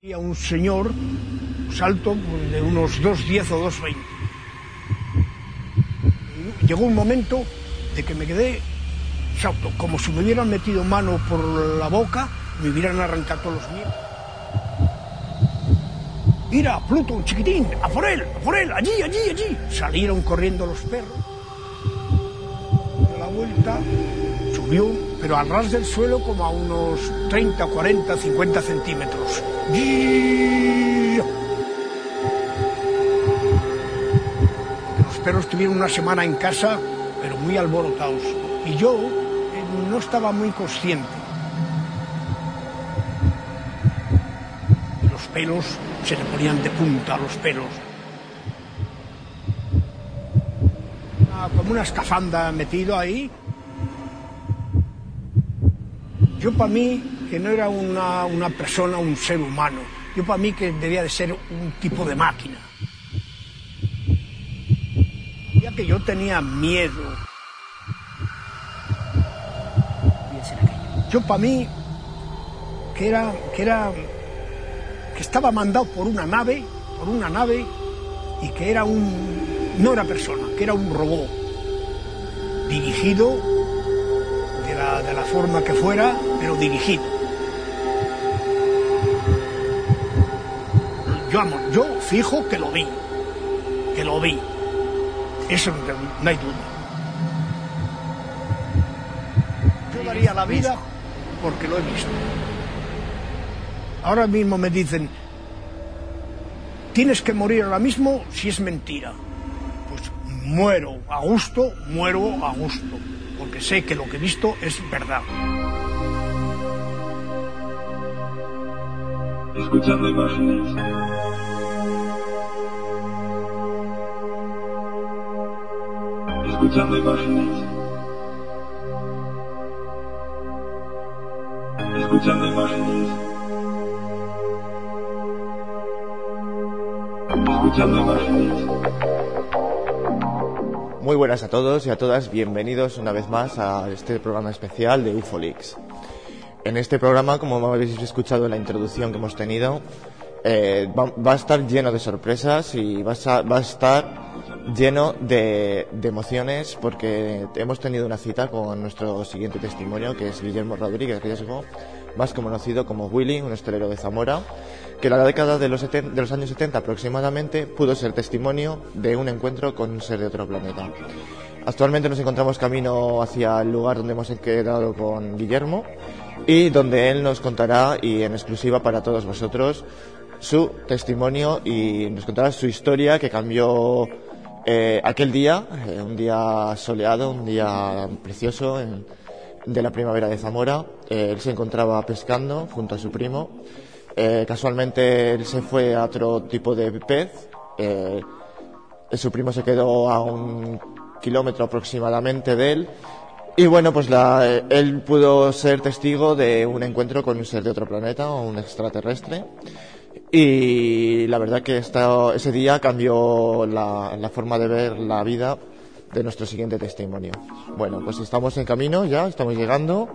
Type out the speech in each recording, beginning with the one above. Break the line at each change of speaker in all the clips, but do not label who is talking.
a un señor salto de unos 2.10 o 2.20. Llegó un momento de que me quedé salto, como si me hubieran metido mano por la boca, me hubieran arrancado todos los miembros. Mira, Pluto, chiquitín, a por él, a por él, allí, allí, allí. Salieron corriendo los perros. A la vuelta subió, pero al ras del suelo como a unos 30, 40, 50 centímetros. Los perros tuvieron una semana en casa, pero muy alborotados. Y yo eh, no estaba muy consciente. Los pelos se le ponían de punta a los pelos. Ah, Como una escafanda metido ahí. Yo para mí, que no era una, una persona, un ser humano, yo para mí que debía de ser un tipo de máquina. Ya que yo tenía miedo. Yo para mí, que era, que era, que estaba mandado por una nave, por una nave, y que era un, no era persona, que era un robot, dirigido de la, de la forma que fuera, pero dirigido. Yo, amo, yo fijo que lo vi, que lo vi. Eso no, hay duda. Yo daría la vida porque lo he visto. Ahora mismo me dicen, tienes que morir ahora mismo si es mentira. Pues muero a gusto, muero a gusto, porque sé que lo que he visto es verdad.
Escuchando imágenes. Escuchando imágenes. Escuchando imágenes. Escuchando imágenes.
Muy buenas a todos y a todas, bienvenidos una vez más a este programa especial de UFOLix. En este programa, como habéis escuchado en la introducción que hemos tenido, eh, va, a estar lleno de sorpresas y va a estar lleno de, emociones porque hemos tenido una cita con nuestro siguiente testimonio, que es Guillermo Rodríguez Riesgo, más conocido como Willy, un hostelero de Zamora, que en la década de los, seten- de los años 70 aproximadamente pudo ser testimonio de un encuentro con un ser de otro planeta. Actualmente nos encontramos camino hacia el lugar donde hemos quedado con Guillermo y donde él nos contará y en exclusiva para todos vosotros su testimonio y nos contará su historia que cambió eh, aquel día, eh, un día soleado, un día precioso de la primavera de Zamora. Eh, él se encontraba pescando junto a su primo. Casualmente él se fue a otro tipo de pez. Su primo se quedó a un kilómetro aproximadamente de él. Y bueno, pues la, él pudo ser testigo de un encuentro con un ser de otro planeta o un extraterrestre. Y la verdad que esta- ese día cambió la, la forma de ver la vida de nuestro siguiente testimonio. Bueno, pues estamos en camino ya, estamos llegando.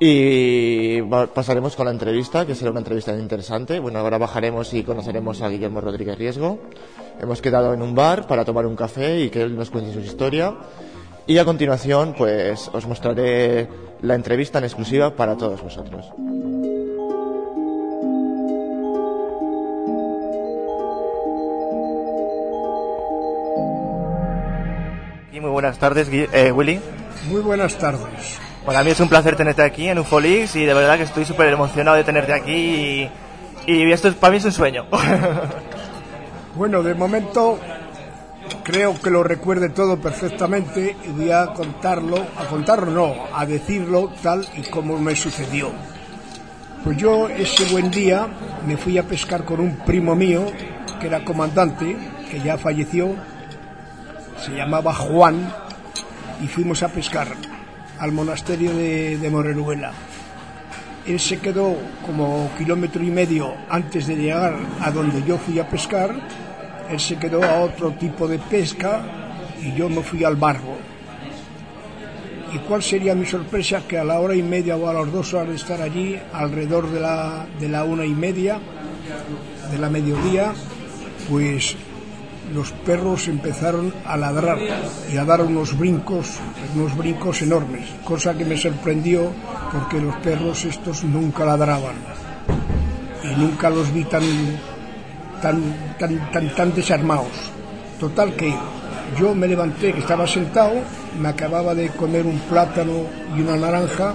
Y pasaremos con la entrevista, que será una entrevista interesante. Bueno, ahora bajaremos y conoceremos a Guillermo Rodríguez Riesgo. Hemos quedado en un bar para tomar un café y que él nos cuente su historia. Y a continuación, pues os mostraré la entrevista en exclusiva para todos vosotros.
Buenas tardes, eh, Willy.
Muy buenas tardes.
Para mí es un placer tenerte aquí en Ufolix y de verdad que estoy súper emocionado de tenerte aquí y, y esto es, para mí es un sueño.
Bueno, de momento creo que lo recuerde todo perfectamente y voy a contarlo, a contarlo no, a decirlo tal y como me sucedió. Pues yo ese buen día me fui a pescar con un primo mío, que era comandante, que ya falleció, se llamaba Juan, y fuimos a pescar al monasterio de, de Moreruela. Él se quedó como kilómetro y medio antes de llegar a donde yo fui a pescar. Él se quedó a otro tipo de pesca y yo me fui al barco. ¿Y cuál sería mi sorpresa? Que a la hora y media o a las dos horas de estar allí, alrededor de la, de la una y media, de la mediodía, pues los perros empezaron a ladrar y a dar unos brincos, unos brincos enormes, cosa que me sorprendió porque los perros estos nunca ladraban y nunca los vi tan tan tan tan, tan desarmados. Total que yo me levanté, que estaba sentado, me acababa de comer un plátano y una naranja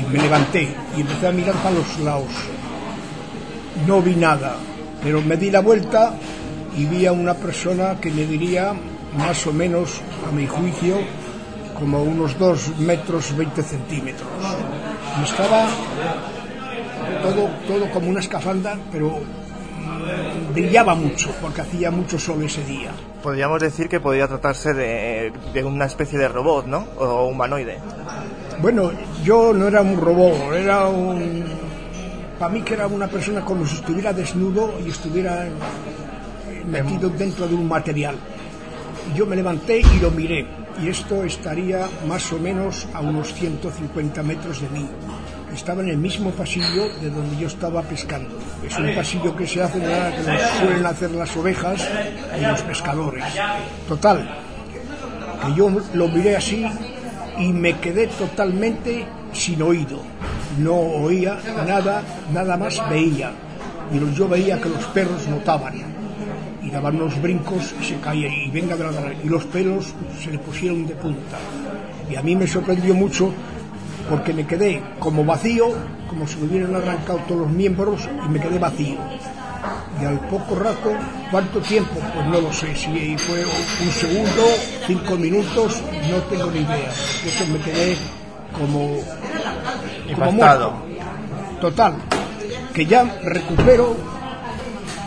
y me levanté y empecé a mirar para los lados. No vi nada, pero me di la vuelta y vi a una persona que me diría más o menos, a mi juicio, como unos 2 metros 20 centímetros. Y estaba todo, todo como una escafanda, pero mm, brillaba mucho, porque hacía mucho sol ese día.
Podríamos decir que podría tratarse de, de una especie de robot, ¿no? O humanoide.
Bueno, yo no era un robot, era un... Para mí que era una persona como si estuviera desnudo y estuviera metido dentro de un material. Yo me levanté y lo miré, y esto estaría más o menos a unos 150 metros de mí. Estaba en el mismo pasillo de donde yo estaba pescando. Es un pasillo que se hace, que lo suelen hacer las ovejas y los pescadores. Total, que yo lo miré así y me quedé totalmente sin oído. No oía nada, nada más veía. Y yo veía que los perros notaban y daban unos brincos y se caían y venga de la y los pelos se le pusieron de punta. Y a mí me sorprendió mucho porque me quedé como vacío, como si me hubieran arrancado todos los miembros y me quedé vacío. Y al poco rato, ¿cuánto tiempo? Pues no lo sé, si fue un segundo, cinco minutos, no tengo ni idea. Eso me quedé como, como muerto. Total, que ya recupero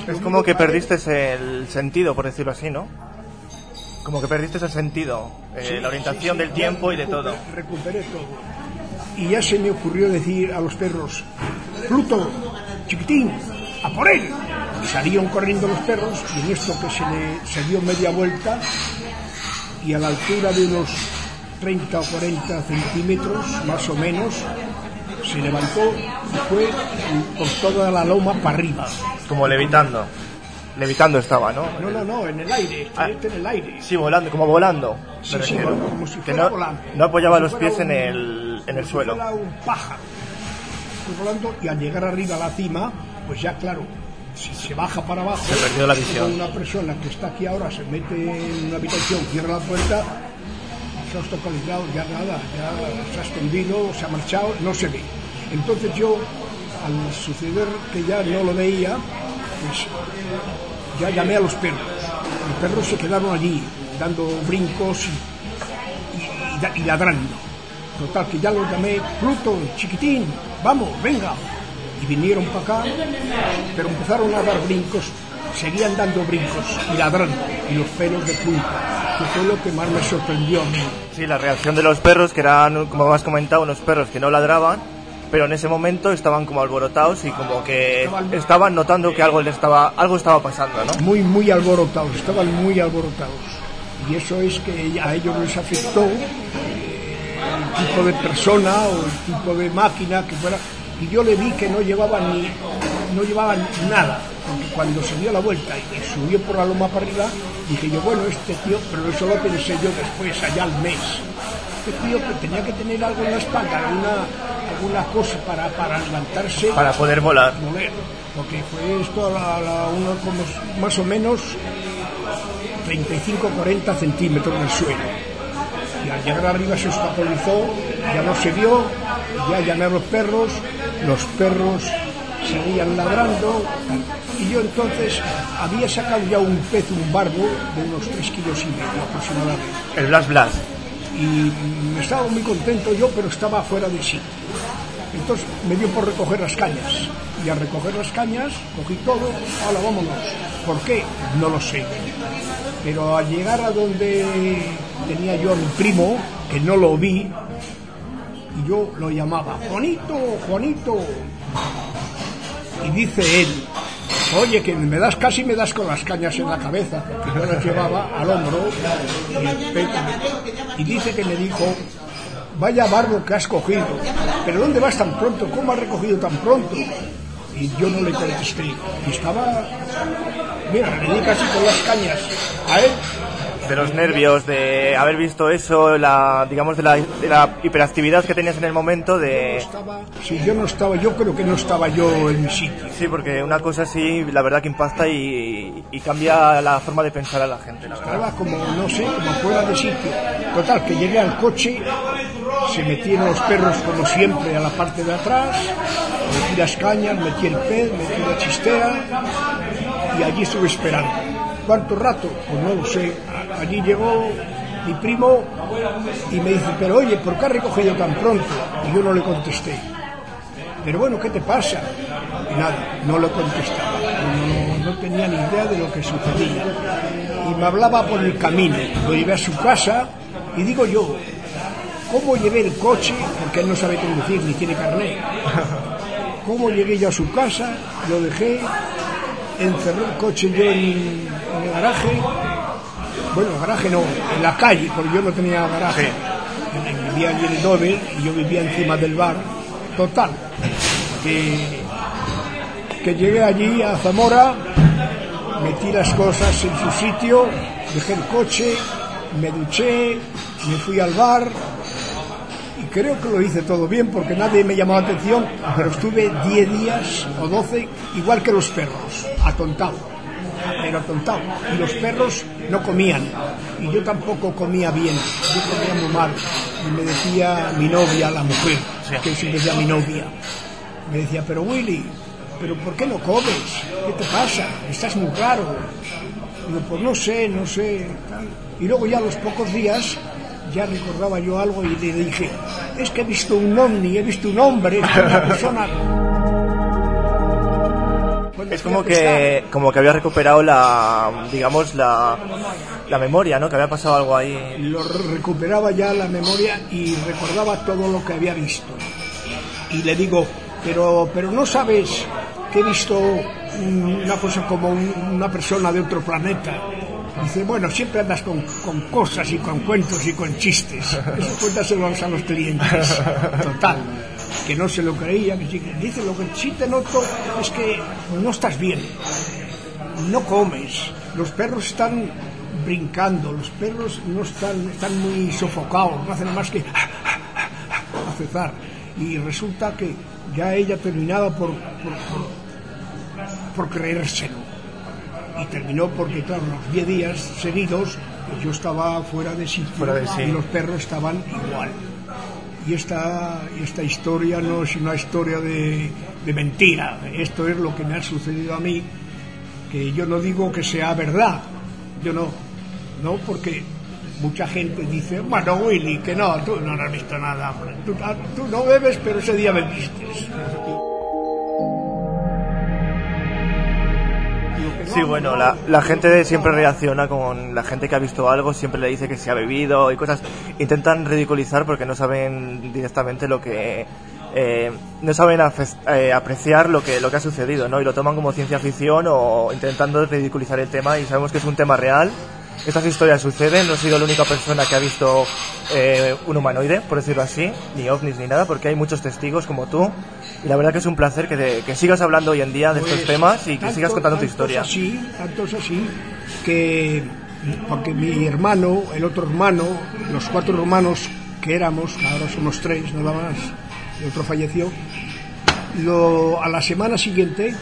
Es como que perdiste el sentido, por decirlo así, ¿no? Como que perdiste el sentido, eh,
Sí,
la orientación
sí, sí,
del tiempo y de todo.
Recuperé todo. Y ya se me ocurrió decir a los perros, Pluto, chiquitín, a por él. Y salieron corriendo los perros y en esto que se le se dio media vuelta y a la altura de unos 30 o 40 centímetros, más o menos, se levantó y fue por toda la loma para arriba.
Como levitando. Levitando estaba, ¿no?
No, no, no, en el aire,
Ah.
en el aire.
Sí, volando, como volando.
Sí, sí, como si
que no,
volando.
no apoyaba
Como
los pies en el, en el suelo.
Un pájaro. Fui volando y al llegar arriba a la cima, pues ya claro, si se baja para abajo,
Se perdió la visión.
una persona que está aquí ahora se mete en una habitación, cierra la puerta, se ha localizado, ya nada, ya se ha escondido, se ha marchado, no se ve. Entonces yo, al suceder que ya no lo veía, pues ya llamé a los perros. Los perros se quedaron allí, dando brincos y, ladrando. Total, que ya los llamé, Pluto, chiquitín, vamos, venga. Y vinieron para acá, pero empezaron a dar brincos, seguían dando brincos y ladrando, y los pelos de punta, que fue lo que más me sorprendió a mí.
Sí, la reacción de los perros, que eran, como has comentado, unos perros que no ladraban, pero en ese momento estaban como alborotados y como que
Estaban-
notando que algo les estaba, algo estaba pasando, ¿no?
muy, muy alborotados, estaban muy alborotados. Y eso es que a ellos les afectó eh, el tipo de persona o el tipo de máquina que fuera. Y yo le vi que no llevaban ni no llevaban nada, cuando se dio la vuelta y subió por la loma para arriba, dije yo, bueno, este tío, pero eso lo pensé yo después, allá al mes. Este tío que tenía que tener algo en la espalda, alguna, alguna cosa para, para levantarse
Para poder volar.
mover, porque fue esto a la, a la- uno como más o menos 35-40 centímetros del suelo. Y al llegar arriba se obstaculizó, ya no se vio, ya llamé a los perros, los perros seguían ladrando, y yo entonces había sacado ya un pez, un barbo, de unos 3 kilos y medio aproximadamente
El Blas Blas.
Y estaba muy contento yo, pero estaba fuera de sí. Entonces me dio por recoger las cañas. Y al recoger las cañas, cogí todo, ahora vámonos. ¿Por qué? No lo sé. Pero al llegar a donde tenía yo a mi primo, que no lo vi, y yo lo llamaba, Juanito, Juanito. Y dice él, oye, que me das casi me das con las cañas en la cabeza, porque yo las llevaba al hombro y dice que me dijo, vaya barbo que has cogido, pero ¿dónde vas tan pronto? ¿Cómo has recogido tan pronto? Y yo no le contesté. Y estaba, mira, le di casi con las cañas a él.
De los nervios, de haber visto eso, la, digamos, de la, de la hiperactividad que tenías en el momento, de...
Estaba, si yo no estaba, yo creo que no estaba yo en mi sitio.
Sí, porque una cosa así, la verdad que impacta y, y cambia la forma de pensar a la gente, la verdad.
Estaba como, no sé, como fuera de sitio. Total, que llegué al coche, se metieron los perros como siempre a la parte de atrás, metí las cañas, metí el pez, metí la chistea y allí estuve esperando. ¿Cuánto rato? Pues no lo sé. Allí llegó mi primo y me dice, pero oye, ¿por qué has recogido tan pronto? Y yo no le contesté. Pero bueno, ¿qué te pasa? Y nada, no le contestaba. No, no tenía ni idea de lo que sucedía. Y me hablaba por el camino. Lo llevé a su casa y digo yo, ¿cómo llevé el coche? Porque él no sabe conducir ni tiene carnet. ¿Cómo llegué yo a su casa? Lo dejé, encerré el coche yo en, en el garaje. Bueno, el garaje no, en la calle, porque yo no tenía garaje. Vivía allí en el Doble y yo vivía encima del bar. Total, que, que llegué allí a Zamora, metí las cosas en su sitio, dejé el coche, me duché, me fui al bar y creo que lo hice todo bien porque nadie me llamó la atención, pero estuve 10 días o 12 igual que los perros, atontado, pero atontado. Y los perros no comían y yo tampoco comía bien, yo comía muy mal. Y me decía mi novia, la mujer, que siempre decía mi novia, me decía, pero Willy, ¿pero por qué no comes? ¿Qué te pasa? Estás muy raro. Digo, pues no sé, no sé. tal. Y luego ya a los pocos días ya recordaba yo algo y le dije, es que he visto un ovni, he visto un hombre, es que una persona...
Es como que, como que había recuperado la, digamos, la, la memoria, ¿no? Que había pasado algo ahí.
lo recuperaba ya la memoria y recordaba todo lo que había visto. Y le digo, pero, pero no sabes que he visto un- una cosa como un- una persona de otro planeta. Dice, bueno, siempre andas con, con cosas y con cuentos y con chistes. Eso cuéntaselos a los clientes. Total. Que no se lo creía. Que dice, lo que sí te noto es que no estás bien no comes, los perros están brincando, los perros no están, están muy sofocados, no hacen más que acezar. Y resulta que ya ella terminaba por, por, por- por creérselo. Y terminó porque, claro, los 10 días seguidos yo estaba fuera de sitio
Fuera de sí.
y los perros estaban igual. Y esta, esta historia no es una historia de, de mentira, esto es lo que me ha sucedido a mí que yo no digo que sea verdad, yo no, no porque mucha gente dice, bueno Willy, que no, tú no has visto nada, tú, ah, tú no bebes, pero ese día bebiste.
Sí, bueno, la, la gente siempre reacciona con la gente que ha visto algo, siempre le dice que se ha bebido y cosas. Intentan ridiculizar porque no saben directamente lo que. eh, no saben eh, apreciar lo que, lo que ha sucedido, ¿no? Y lo toman como ciencia ficción o intentando ridiculizar el tema y sabemos que es un tema real. Estas historias suceden, no he sido la única persona que ha visto eh, un humanoide, por decirlo así, ni ovnis ni nada, porque hay muchos testigos como tú. Y la verdad que es un placer que, te- que sigas hablando hoy en día de estos
Pues,
temas y que
tanto-
sigas contando tu historia.
Así, tanto es así que, porque mi hermano, el otro hermano, los cuatro hermanos que éramos, ahora somos tres nada más, el otro falleció, lo, a la semana siguiente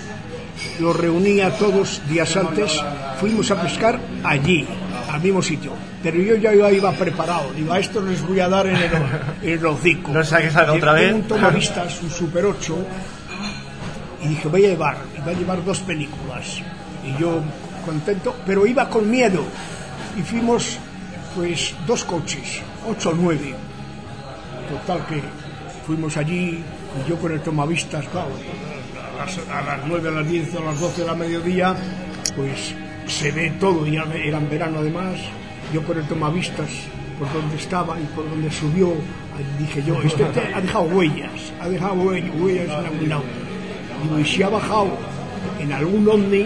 los reuní a todos días antes, fuimos a pescar allí, al mismo sitio. Pero yo ya iba preparado, digo, a esto les voy a dar en el, en el hocico.
No sea que salga otra vez.
un tomavistas, un Super 8, y dije, voy a llevar, iba a llevar dos películas. Y yo contento, pero iba con miedo. Y fuimos, pues, dos coches, ocho o nueve. Total que fuimos allí, y yo con el tomavistas, claro, a las, a las nueve, a las diez, a las doce de la mediodía, pues se ve todo, y era en verano además, yo con el tomavistas por donde estaba y por donde subió, dije yo, este te- ha dejado huellas, ha dejado huell- huellas en algún lado. Digo, y si ha bajado en algún ovni,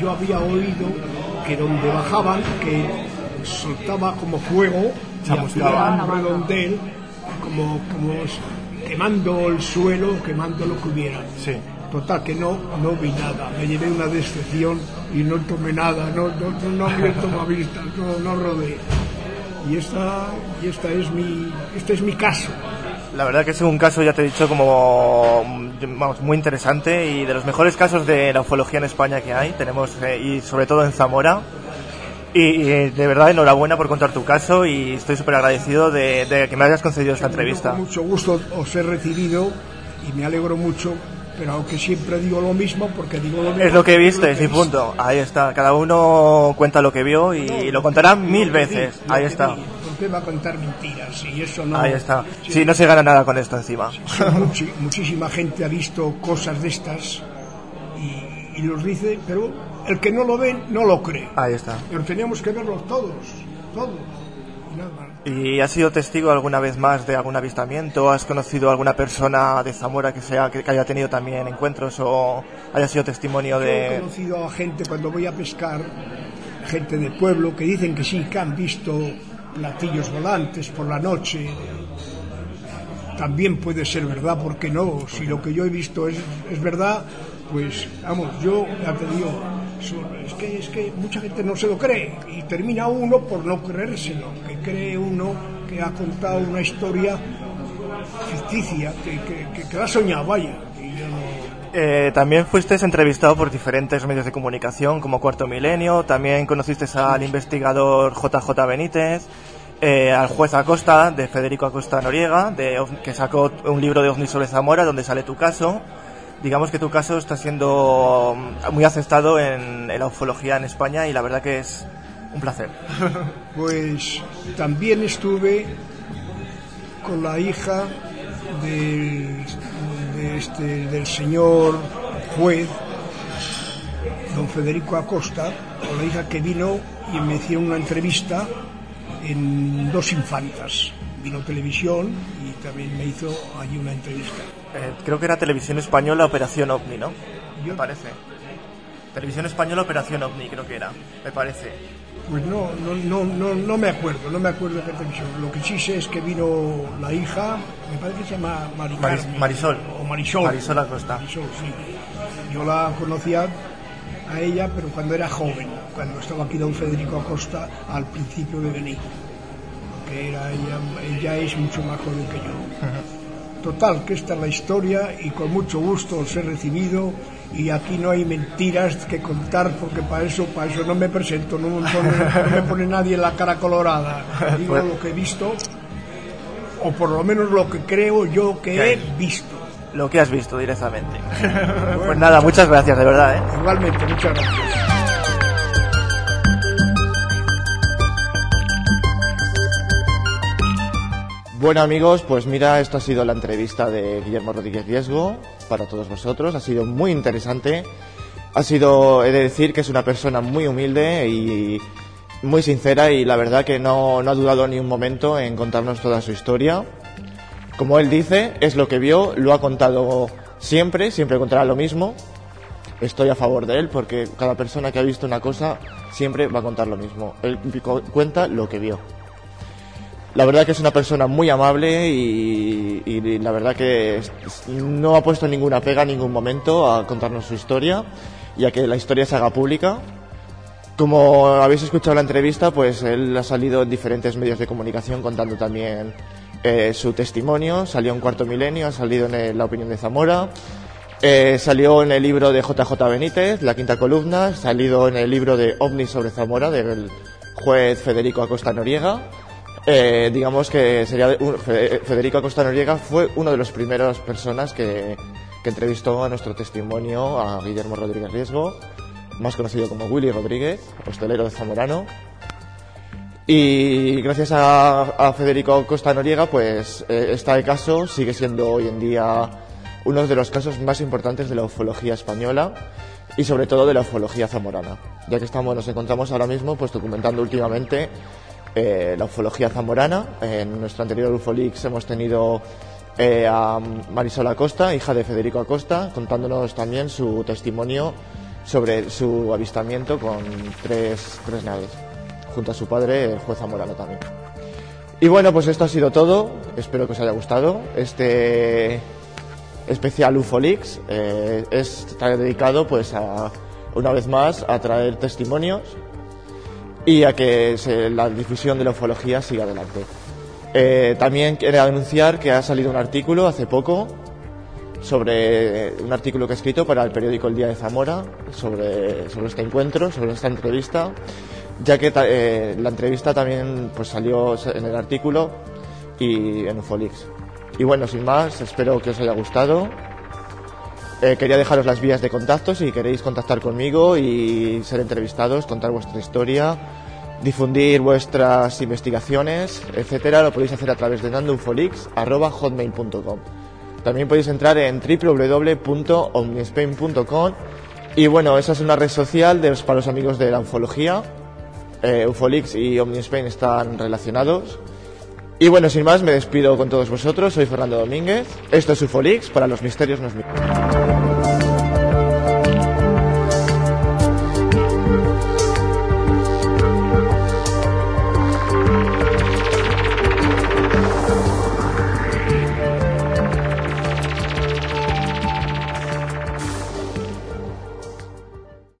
yo había oído que donde bajaban, que soltaba como fuego,
Chamuscaba.
un redondel, como, como quemando el suelo, quemando lo que hubiera.
Sí.
Total, que no, no vi nada. Me llevé una decepción y no tomé nada, no, no, no, no me tomé vistas, no, no rodé. Y esta, y esta es mi, este es mi caso.
La verdad que es un caso, ya te he dicho, como vamos, muy interesante y de los mejores casos de la ufología en España que hay. Tenemos, eh, y sobre todo en Zamora. Y, y de verdad, enhorabuena por contar tu caso y estoy súper agradecido de, de que me hayas concedido esta entrevista.
Con mucho gusto os he recibido y me alegro mucho, pero aunque siempre digo lo mismo, porque digo lo mismo.
Es lo que viste,
es
sí, punto. Ahí está. Cada uno cuenta lo que vio y lo contará mil veces. Ahí está.
vi. ¿Por qué va a contar mentiras? Y eso no.
Ahí está.
Sí,
Sí, no se gana nada con esto encima.
muchísima gente ha visto cosas de estas y, y los dice, pero el que no lo ve no lo cree.
Ahí está.
Pero tenemos que verlos todos, todos. Y nada más.
¿Y has sido testigo alguna vez más de algún avistamiento? ¿Has conocido alguna persona de Zamora que sea que, haya tenido también encuentros o haya sido testimonio
Yo he
de
conocido a gente cuando voy a pescar, gente de pueblo, que dicen que sí, que han visto platillos volantes por la noche. También puede ser verdad, ¿por qué no? Si lo que yo he visto es, es verdad, pues vamos, yo ya te digo, es que, es que mucha gente no se lo cree y termina uno por no creérselo, que cree uno que ha contado una historia ficticia, que, que, que, que la soñado, vaya. Y yo no,
Eh, también fuiste entrevistado por diferentes medios de comunicación como Cuarto Milenio, también conociste al investigador JJ Benítez, eh, al juez Acosta, de Federico Acosta Noriega, de, que sacó un libro de OVNI sobre Zamora donde sale tu caso. Digamos que tu caso está siendo mm, muy aceptado en, en la ufología en España y la verdad que es un placer.
Pues también estuve con la hija del, de este, del señor juez, don Federico Acosta, con la hija que vino y me hicieron una entrevista en Dos Infantas. Vino televisión y también me hizo allí una entrevista.
Eh, creo que era Televisión Española Operación OVNI, ¿no?
Yo-
Me parece. Televisión Española Operación OVNI, creo que era. Me parece.
Pues no, no, no, no, no me acuerdo, no me acuerdo de qué televisión. Lo que sí sé es que vino la hija, me parece que se llama Mari
Maris-
Carmen,
Marisol.
O Marisol.
Marisol Acosta.
Marisol, sí. Yo la conocía a ella, pero cuando era joven, cuando estaba aquí don Federico Acosta al principio de venir. Que era ella, ella es mucho más joven que yo. Total, que esta es la historia y con mucho gusto os he recibido y aquí no hay mentiras que contar porque para eso, para eso no me presento, no me pone, no me pone nadie la cara colorada. Digo lo que he visto o por lo menos lo que creo yo que he visto.
Lo que has visto directamente. pues nada, muchas gracias, de verdad, ¿eh?
Igualmente, muchas gracias.
Bueno amigos, pues mira, esto ha sido la entrevista de Guillermo Rodríguez Riesgo para todos vosotros. Ha sido muy interesante. Ha sido, he de decir, que es una persona muy humilde y muy sincera y la verdad que no, no ha dudado ni un momento en contarnos toda su historia. Como él dice, es lo que vio, lo ha contado siempre, siempre contará lo mismo. Estoy a favor de él porque cada persona que ha visto una cosa siempre va a contar lo mismo. Él cu- cuenta lo que vio. La verdad que es una persona muy amable y, y la verdad que no ha puesto ninguna pega en ningún momento a contarnos su historia y a que la historia se haga pública. Como habéis escuchado la entrevista, pues él ha salido en diferentes medios de comunicación contando también eh, su testimonio. Salió en Cuarto Milenio, ha salido en el La Opinión de Zamora, eh, salió en el libro de JJ Benítez, La Quinta Columna, salido en el libro de OVNI sobre Zamora del juez Federico Acosta Noriega. Eh, digamos que sería un- Fe- Federico Acosta Noriega fue una de las primeras personas que, que entrevistó a nuestro testimonio a Guillermo Rodríguez Riesgo, más conocido como Willy Rodríguez, hostelero de Zamorano. Y gracias a, a Federico Costa Noriega, pues eh, este caso sigue siendo hoy en día uno de los casos más importantes de la ufología española y sobre todo de la ufología zamorana, ya que estamos, nos encontramos ahora mismo pues documentando últimamente eh, la ufología zamorana. En nuestro anterior Ufolix hemos tenido eh, a Marisol Acosta, hija de Federico Acosta, contándonos también su testimonio sobre su avistamiento con tres, tres naves, junto a su padre, el juez zamorano también. Y bueno, pues esto ha sido todo. Espero que os haya gustado este especial UFOLix. Eh, está dedicado, pues, a, una vez más, a traer testimonios y a que se- la difusión de la ufología siga adelante. Eh, también quería anunciar que ha salido un artículo hace poco sobre un artículo que he escrito para el periódico El Día de Zamora sobre, sobre este encuentro, sobre esta entrevista, ya que eh, la entrevista también pues salió en el artículo y en Ufolix. Y bueno, sin más, espero que os haya gustado. Eh, quería dejaros las vías de contacto si queréis contactar conmigo y ser entrevistados, contar vuestra historia, difundir vuestras investigaciones, etcétera, lo podéis hacer a través de nandoufolix.hotmail.com. También podéis entrar en www.omnispain.com y bueno, esa es una red social de, para los amigos de la ufología. Eh, Ufolix y Omnispain están relacionados. Y bueno, sin más, me despido con todos vosotros. Soy Fernando Domínguez. Esto es Ufolix para los misterios nos miran.